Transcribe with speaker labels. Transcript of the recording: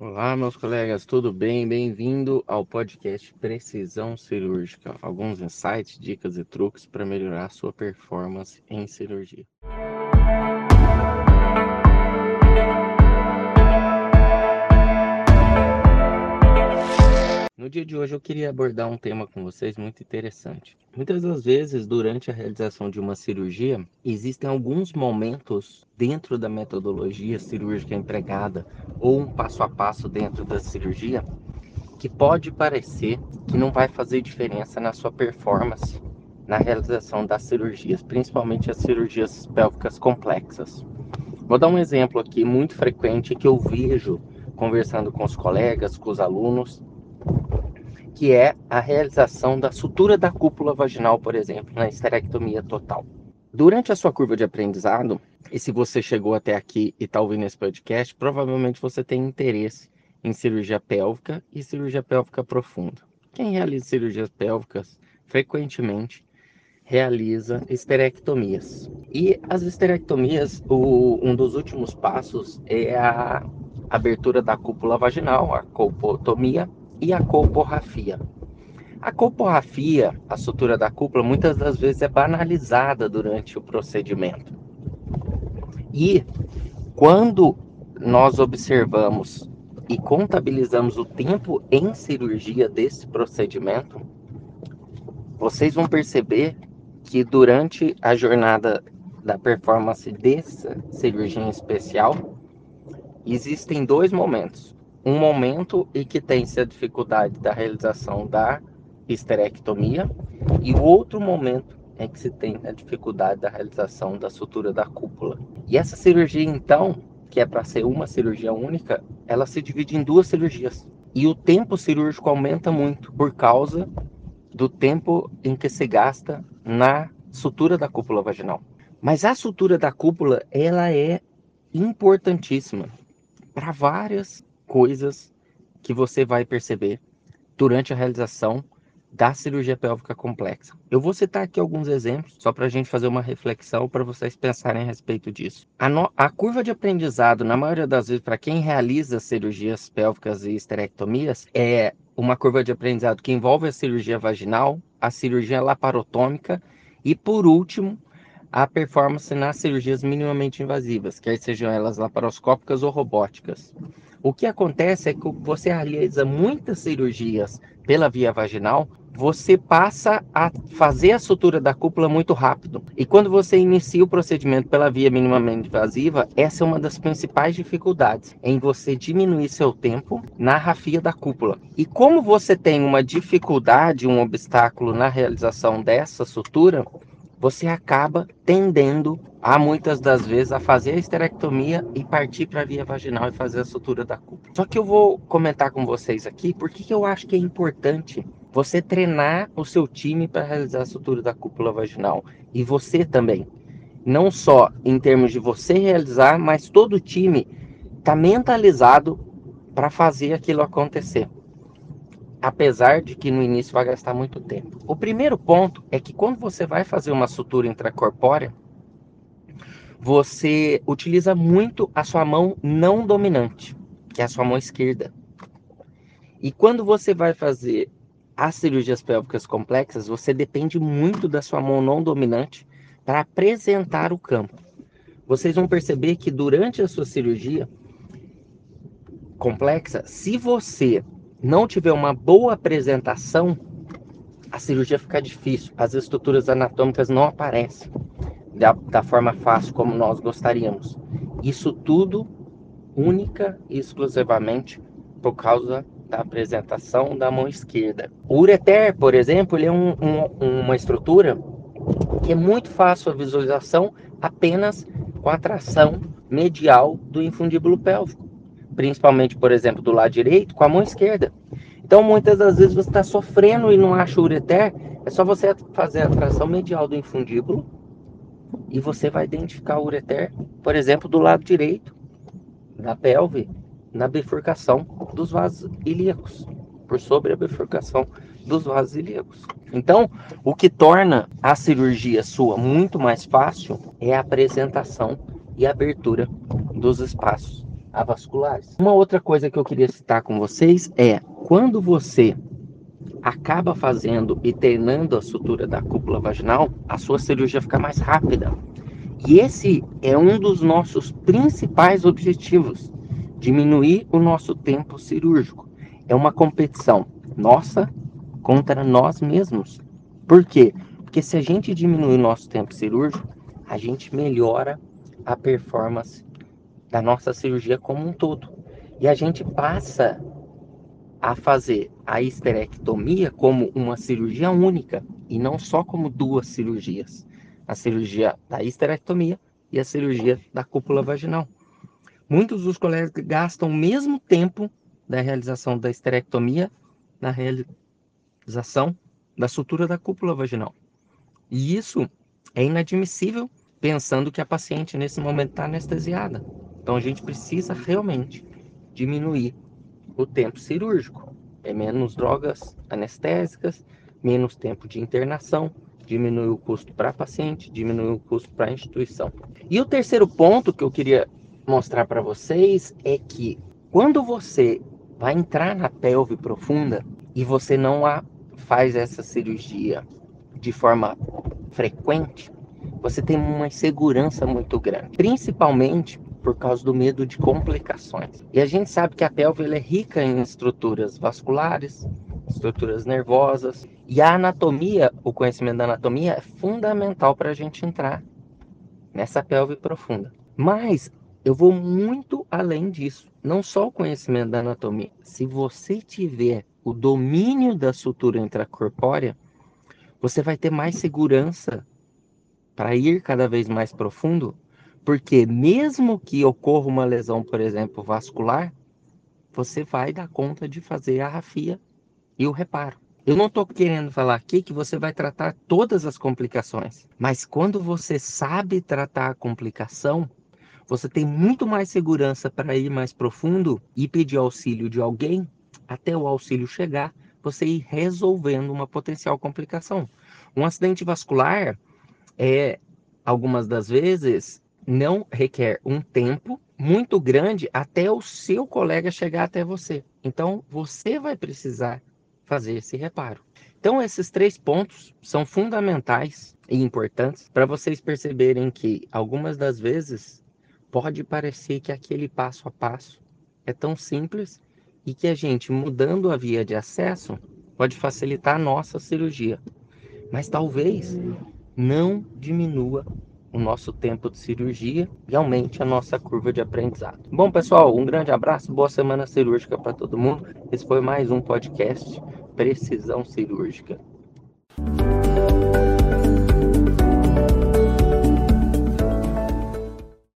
Speaker 1: Olá, meus colegas, tudo bem? Bem-vindo ao podcast Precisão Cirúrgica. Alguns insights, dicas e truques para melhorar sua performance em cirurgia. No dia de hoje eu queria abordar um tema com vocês muito interessante. Muitas das vezes, durante a realização de uma cirurgia, existem alguns momentos dentro da metodologia cirúrgica empregada ou um passo a passo dentro da cirurgia que pode parecer que não vai fazer diferença na sua performance na realização das cirurgias, principalmente as cirurgias pélvicas complexas. Vou dar um exemplo aqui muito frequente que eu vejo conversando com os colegas, com os alunos, que é a realização da sutura da cúpula vaginal, por exemplo, na esterectomia total. Durante a sua curva de aprendizado, e se você chegou até aqui e está ouvindo esse podcast, provavelmente você tem interesse em cirurgia pélvica e cirurgia pélvica profunda. Quem realiza cirurgias pélvicas frequentemente realiza esterectomias. E as esterectomias, o, um dos últimos passos é a abertura da cúpula vaginal, a colpotomia, e a colporrafia. A colporrafia, a sutura da cúpula, muitas das vezes é banalizada durante o procedimento. E quando nós observamos e contabilizamos o tempo em cirurgia desse procedimento, vocês vão perceber que durante a jornada da performance dessa cirurgia especial, existem dois momentos um momento em que tem-se a dificuldade da realização da esterectomia e o outro momento em que se tem a dificuldade da realização da sutura da cúpula. E essa cirurgia, então, que é para ser uma cirurgia única, ela se divide em duas cirurgias. E o tempo cirúrgico aumenta muito por causa do tempo em que se gasta na sutura da cúpula vaginal. Mas a sutura da cúpula, ela é importantíssima para várias coisas que você vai perceber durante a realização da cirurgia pélvica complexa. Eu vou citar aqui alguns exemplos, só para a gente fazer uma reflexão para vocês pensarem a respeito disso. A, no... a, curva de aprendizado, na maioria das vezes, para quem realiza cirurgias pélvicas e esterectomias, é uma curva de aprendizado que envolve a cirurgia vaginal, a cirurgia laparotômica e, por último, a performance nas cirurgias minimamente invasivas, quer sejam elas laparoscópicas ou robóticas. O que acontece é que você realiza muitas cirurgias pela via vaginal, você passa a fazer a sutura da cúpula muito rápido. E quando você inicia o procedimento pela via minimamente invasiva, essa é uma das principais dificuldades em você diminuir seu tempo na rafia da cúpula. E como você tem uma dificuldade, um obstáculo na realização dessa sutura, você acaba tendendo a muitas das vezes a fazer a esterectomia e partir para a via vaginal e fazer a sutura da cúpula. Só que eu vou comentar com vocês aqui porque que eu acho que é importante você treinar o seu time para realizar a sutura da cúpula vaginal e você também. Não só em termos de você realizar, mas todo o time está mentalizado para fazer aquilo acontecer apesar de que no início vai gastar muito tempo. O primeiro ponto é que quando você vai fazer uma sutura intracorpórea, você utiliza muito a sua mão não dominante, que é a sua mão esquerda. E quando você vai fazer as cirurgias pélvicas complexas, você depende muito da sua mão não dominante para apresentar o campo. Vocês vão perceber que durante a sua cirurgia complexa, se você não tiver uma boa apresentação, a cirurgia fica difícil. As estruturas anatômicas não aparecem da, da forma fácil como nós gostaríamos. Isso tudo única e exclusivamente por causa da apresentação da mão esquerda. O ureter, por exemplo, ele é um, um, uma estrutura que é muito fácil a visualização apenas com a tração medial do infundíbulo pélvico principalmente, por exemplo, do lado direito, com a mão esquerda. Então, muitas das vezes você está sofrendo e não acha o ureter, é só você fazer a tração medial do infundíbulo e você vai identificar o ureter, por exemplo, do lado direito da pelve, na bifurcação dos vasos ilíacos, por sobre a bifurcação dos vasos ilíacos. Então, o que torna a cirurgia sua muito mais fácil é a apresentação e abertura dos espaços avasculares. Uma outra coisa que eu queria citar com vocês é quando você acaba fazendo e treinando a sutura da cúpula vaginal, a sua cirurgia fica mais rápida. E esse é um dos nossos principais objetivos: diminuir o nosso tempo cirúrgico. É uma competição nossa contra nós mesmos. Por quê? Porque se a gente diminuir o nosso tempo cirúrgico, a gente melhora a performance da nossa cirurgia como um todo. E a gente passa a fazer a histerectomia como uma cirurgia única e não só como duas cirurgias. A cirurgia da histerectomia e a cirurgia da cúpula vaginal. Muitos dos colegas gastam o mesmo tempo da realização da histerectomia na realização da sutura da cúpula vaginal. E isso é inadmissível pensando que a paciente nesse momento está anestesiada. Então a gente precisa realmente diminuir o tempo cirúrgico. É menos drogas anestésicas, menos tempo de internação, diminui o custo para paciente, diminui o custo para a instituição. E o terceiro ponto que eu queria mostrar para vocês é que quando você vai entrar na pelve profunda e você não a faz essa cirurgia de forma frequente, você tem uma insegurança muito grande, principalmente por causa do medo de complicações. E a gente sabe que a pelve é rica em estruturas vasculares, estruturas nervosas, e a anatomia, o conhecimento da anatomia é fundamental para a gente entrar nessa pelve profunda. Mas eu vou muito além disso. Não só o conhecimento da anatomia. Se você tiver o domínio da sutura intracorpórea, você vai ter mais segurança para ir cada vez mais profundo porque mesmo que ocorra uma lesão, por exemplo, vascular, você vai dar conta de fazer a rafia e o reparo. Eu não estou querendo falar aqui que você vai tratar todas as complicações, mas quando você sabe tratar a complicação, você tem muito mais segurança para ir mais profundo e pedir auxílio de alguém até o auxílio chegar, você ir resolvendo uma potencial complicação. Um acidente vascular é algumas das vezes não requer um tempo muito grande até o seu colega chegar até você. Então, você vai precisar fazer esse reparo. Então, esses três pontos são fundamentais e importantes para vocês perceberem que algumas das vezes pode parecer que aquele passo a passo é tão simples e que a gente mudando a via de acesso pode facilitar a nossa cirurgia. Mas talvez não diminua o nosso tempo de cirurgia e aumente a nossa curva de aprendizado. Bom, pessoal, um grande abraço, boa semana cirúrgica para todo mundo. Esse foi mais um podcast Precisão Cirúrgica.